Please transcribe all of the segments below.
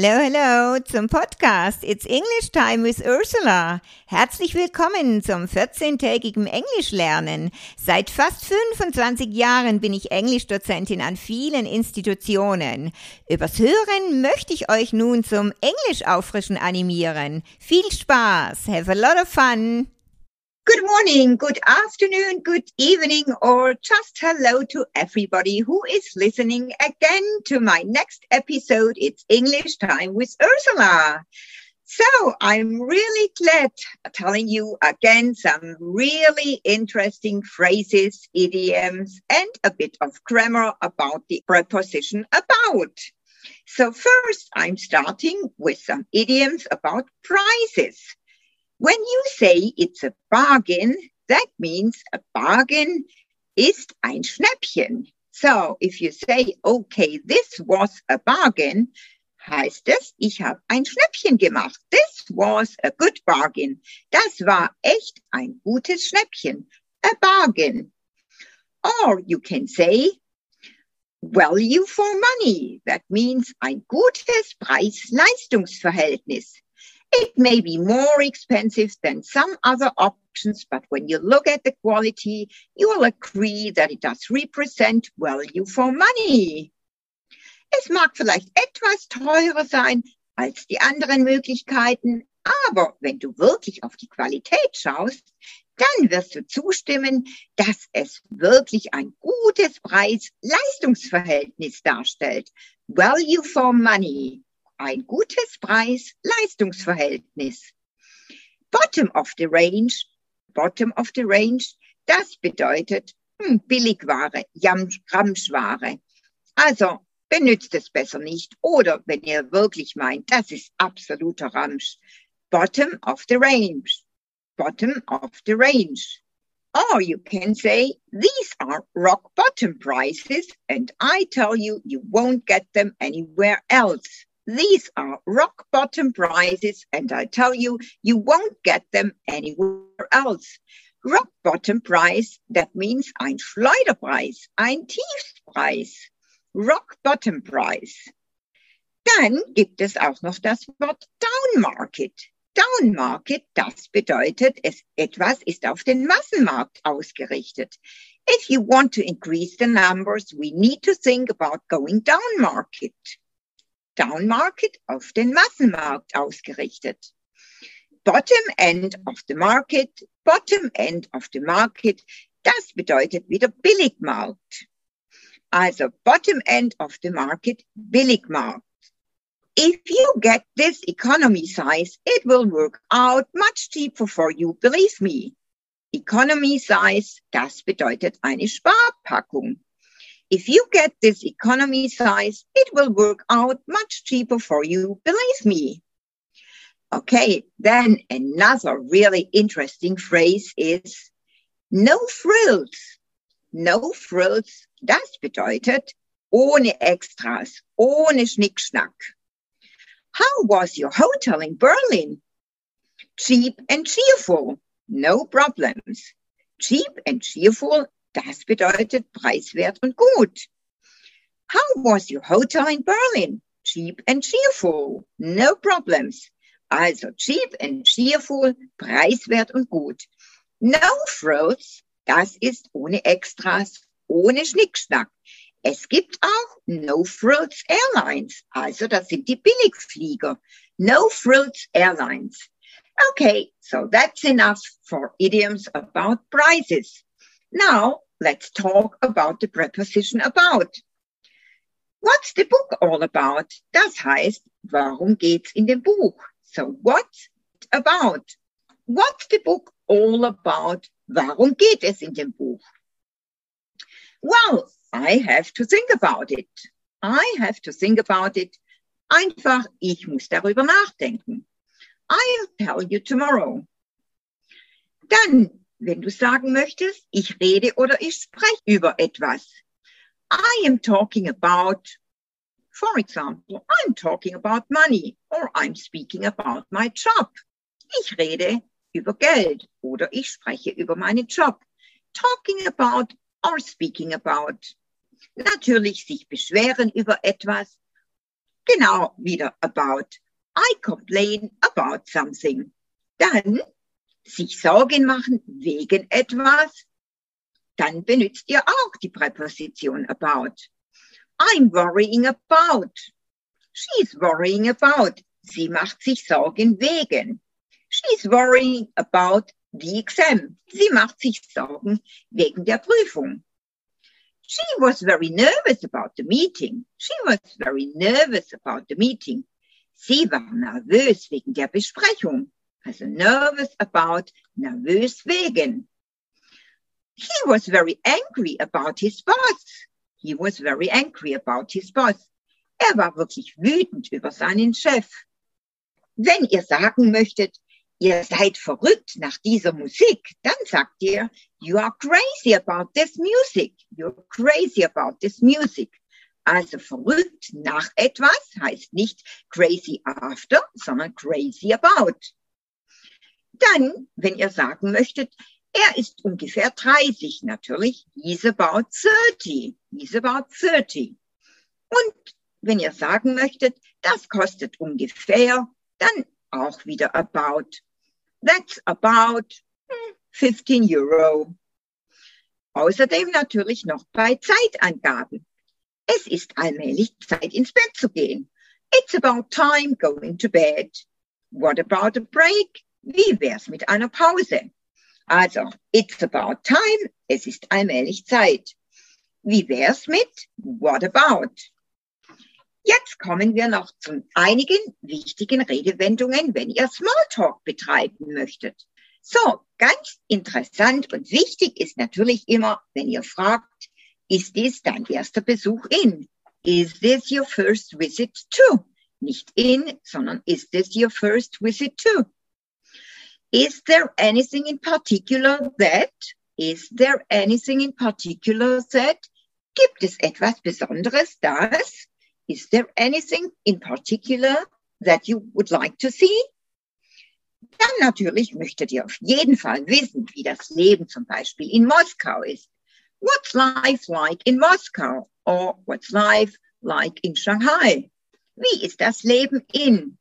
Hello, hello zum Podcast It's English Time with Ursula. Herzlich willkommen zum 14-tägigen Englischlernen. Seit fast 25 Jahren bin ich Englischdozentin an vielen Institutionen. Übers Hören möchte ich euch nun zum Englischauffrischen animieren. Viel Spaß. Have a lot of fun. Good morning, good afternoon, good evening, or just hello to everybody who is listening again to my next episode. It's English time with Ursula. So I'm really glad telling you again some really interesting phrases, idioms, and a bit of grammar about the preposition about. So first I'm starting with some idioms about prices. When you say it's a bargain, that means a bargain ist ein Schnäppchen. So if you say, okay, this was a bargain, heißt es, ich habe ein Schnäppchen gemacht. This was a good bargain. Das war echt ein gutes Schnäppchen. A bargain. Or you can say, value for money. That means ein gutes Preis-Leistungsverhältnis. It may be more expensive than some other options, but when you look at the quality, you will agree that it does represent value for money. Es mag vielleicht etwas teurer sein als die anderen Möglichkeiten, aber wenn du wirklich auf die Qualität schaust, dann wirst du zustimmen, dass es wirklich ein gutes Preis-Leistungsverhältnis darstellt. Value for money ein gutes Preis-Leistungsverhältnis. Bottom of the range, bottom of the range, das bedeutet hm, Billigware, Ramschware. Also benutzt es besser nicht. Oder wenn ihr wirklich meint, das ist absoluter Ramsch. Bottom of the range. Bottom of the range. Or you can say, these are rock bottom prices and I tell you, you won't get them anywhere else. These are rock bottom prices, and I tell you, you won't get them anywhere else. Rock bottom price, that means ein Schleuderpreis, ein Tiefpreis. Rock bottom price. Dann gibt es auch noch das Wort Down Market. Down Market, das bedeutet, es, etwas ist auf den Massenmarkt ausgerichtet. If you want to increase the numbers, we need to think about going down market. Down Market auf den Massenmarkt ausgerichtet. Bottom End of the Market, Bottom End of the Market, das bedeutet wieder Billigmarkt. Also Bottom End of the Market, Billigmarkt. If you get this economy size, it will work out much cheaper for you, believe me. Economy size, das bedeutet eine Sparpackung. If you get this economy size, it will work out much cheaper for you, believe me. Okay, then another really interesting phrase is no frills. No frills, das bedeutet ohne Extras, ohne Schnickschnack. How was your hotel in Berlin? Cheap and cheerful, no problems. Cheap and cheerful Das bedeutet preiswert und gut. How was your hotel in Berlin? Cheap and cheerful. No problems. Also cheap and cheerful, preiswert und gut. No frills, das ist ohne Extras, ohne Schnickschnack. Es gibt auch No Frills Airlines, also das sind die Billigflieger. No Frills Airlines. Okay, so that's enough for idioms about prices. Now let's talk about the preposition about. What's the book all about? Das heißt, warum geht's in dem Buch? So what's about? What's the book all about? Warum geht es in dem Buch? Well, I have to think about it. I have to think about it. Einfach, ich muss darüber nachdenken. I'll tell you tomorrow. Dann wenn du sagen möchtest, ich rede oder ich spreche über etwas. I am talking about, for example, I'm talking about money or I'm speaking about my job. Ich rede über Geld oder ich spreche über meinen Job. Talking about or speaking about. Natürlich sich beschweren über etwas. Genau, wieder about. I complain about something. Dann sich Sorgen machen wegen etwas. Dann benutzt ihr auch die Präposition about. I'm worrying about. She's worrying about. Sie macht sich Sorgen wegen. She's worrying about the exam. Sie macht sich Sorgen wegen der Prüfung. She was very nervous about the meeting. She was very nervous about the meeting. Sie war nervös wegen der Besprechung. Also nervous about, nervös wegen. He was very angry about his boss. He was very angry about his boss. Er war wirklich wütend über seinen Chef. Wenn ihr sagen möchtet, ihr seid verrückt nach dieser Musik, dann sagt ihr, you are crazy about this music. You're crazy about this music. Also verrückt nach etwas heißt nicht crazy after, sondern crazy about. Dann, wenn ihr sagen möchtet, er ist ungefähr 30, natürlich, he's about 30, he's about 30. Und wenn ihr sagen möchtet, das kostet ungefähr, dann auch wieder about. That's about 15 hm, Euro. Außerdem natürlich noch bei Zeitangaben. Es ist allmählich Zeit ins Bett zu gehen. It's about time going to bed. What about a break? Wie wär's mit einer Pause? Also, it's about time. Es ist allmählich Zeit. Wie wär's mit what about? Jetzt kommen wir noch zu einigen wichtigen Redewendungen, wenn ihr Smalltalk betreiben möchtet. So, ganz interessant und wichtig ist natürlich immer, wenn ihr fragt, ist dies dein erster Besuch in? Is this your first visit to? Nicht in, sondern is this your first visit to? Is there anything in particular that? Is there anything in particular that? Gibt es etwas Besonderes, das? Is there anything in particular that you would like to see? Dann natürlich möchtet ihr auf jeden Fall wissen, wie das Leben zum Beispiel in Moskau ist. What's life like in Moscow? Or what's life like in Shanghai? Wie ist das Leben in?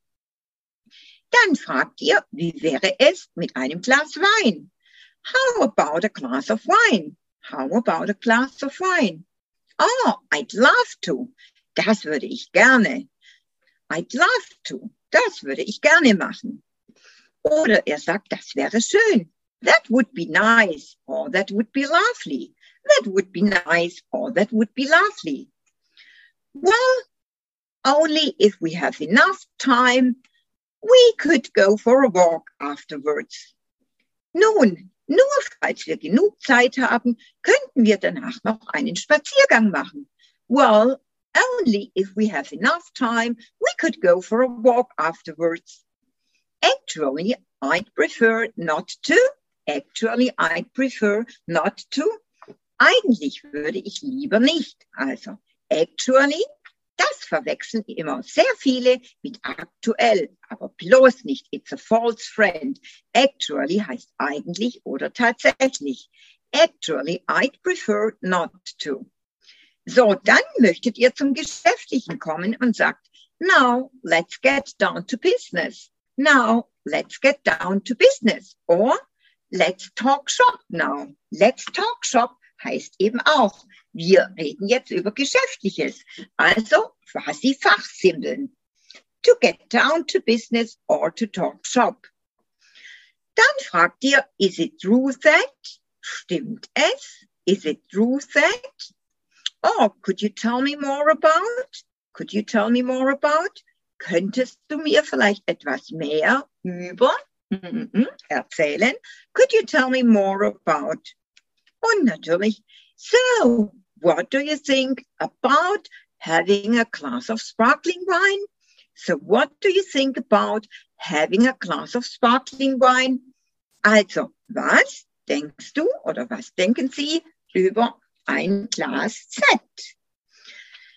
Dann fragt ihr, wie wäre es mit einem Glas Wein? How about a glass of wine? How about a glass of wine? Oh, I'd love to. Das würde ich gerne. I'd love to. Das würde ich gerne machen. Oder er sagt, das wäre schön. That would be nice. Or that would be lovely. That would be nice. Or that would be lovely. Well, only if we have enough time, we could go for a walk afterwards. Nun, nur falls wir genug Zeit haben, könnten wir danach noch einen Spaziergang machen. Well, only if we have enough time, we could go for a walk afterwards. Actually, I'd prefer not to. Actually, I'd prefer not to. Eigentlich würde ich lieber nicht. Also, actually, das verwechseln immer sehr viele mit aktuell, aber bloß nicht. It's a false friend. Actually heißt eigentlich oder tatsächlich. Actually, I'd prefer not to. So, dann möchtet ihr zum Geschäftlichen kommen und sagt, now let's get down to business. Now let's get down to business. Or let's talk shop now. Let's talk shop heißt eben auch, wir reden jetzt über Geschäftliches. Also quasi Fachsimpeln. To get down to business or to talk shop. Dann fragt ihr, is it true that? Stimmt es? Is it true that? Oh, could you tell me more about? Could you tell me more about? Könntest du mir vielleicht etwas mehr über mm erzählen? Could you tell me more about? Und natürlich, so, what do you think about having a glass of sparkling wine? So, what do you think about having a glass of sparkling wine? Also, was denkst du oder was denken Sie über ein Glas Z.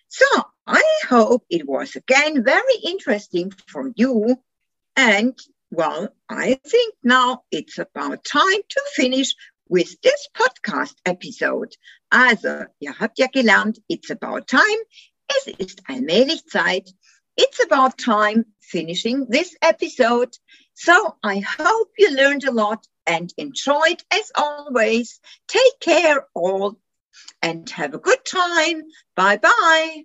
So I hope it was again very interesting for you. And well, I think now it's about time to finish with this podcast episode. Also, ihr habt ja gelernt, it's about time. Es ist allmählich Zeit, it's about time finishing this episode. So I hope you learned a lot and enjoyed as always. Take care all and have a good time. Bye bye.